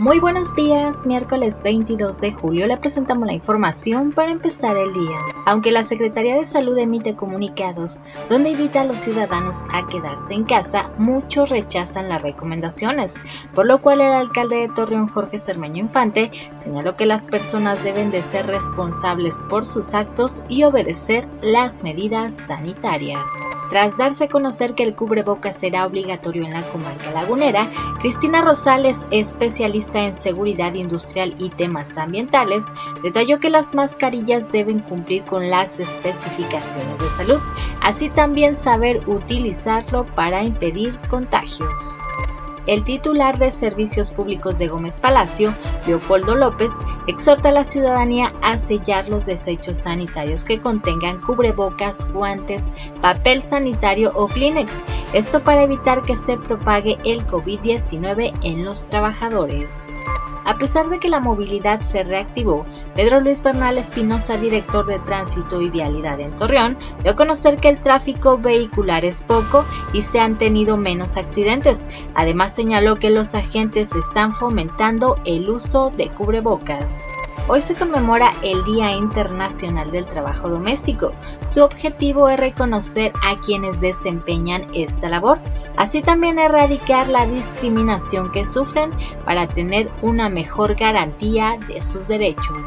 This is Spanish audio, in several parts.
Muy buenos días, miércoles 22 de julio le presentamos la información para empezar el día. Aunque la Secretaría de Salud emite comunicados donde invita a los ciudadanos a quedarse en casa, muchos rechazan las recomendaciones, por lo cual el alcalde de Torreón, Jorge Cermeño Infante, señaló que las personas deben de ser responsables por sus actos y obedecer las medidas sanitarias. Tras darse a conocer que el cubrebocas será obligatorio en la comarca lagunera, Cristina Rosales, en seguridad industrial y temas ambientales, detalló que las mascarillas deben cumplir con las especificaciones de salud, así también saber utilizarlo para impedir contagios. El titular de Servicios Públicos de Gómez Palacio, Leopoldo López, exhorta a la ciudadanía a sellar los desechos sanitarios que contengan cubrebocas, guantes, papel sanitario o Kleenex, esto para evitar que se propague el COVID-19 en los trabajadores. A pesar de que la movilidad se reactivó, Pedro Luis Bernal Espinosa, director de Tránsito y Vialidad en Torreón, dio a conocer que el tráfico vehicular es poco y se han tenido menos accidentes. Además señaló que los agentes están fomentando el uso de cubrebocas. Hoy se conmemora el Día Internacional del Trabajo Doméstico. Su objetivo es reconocer a quienes desempeñan esta labor, así también erradicar la discriminación que sufren para tener una mejor garantía de sus derechos.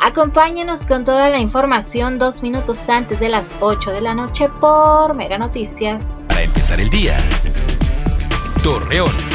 Acompáñenos con toda la información dos minutos antes de las 8 de la noche por Mega Noticias. Para empezar el día, Torreón.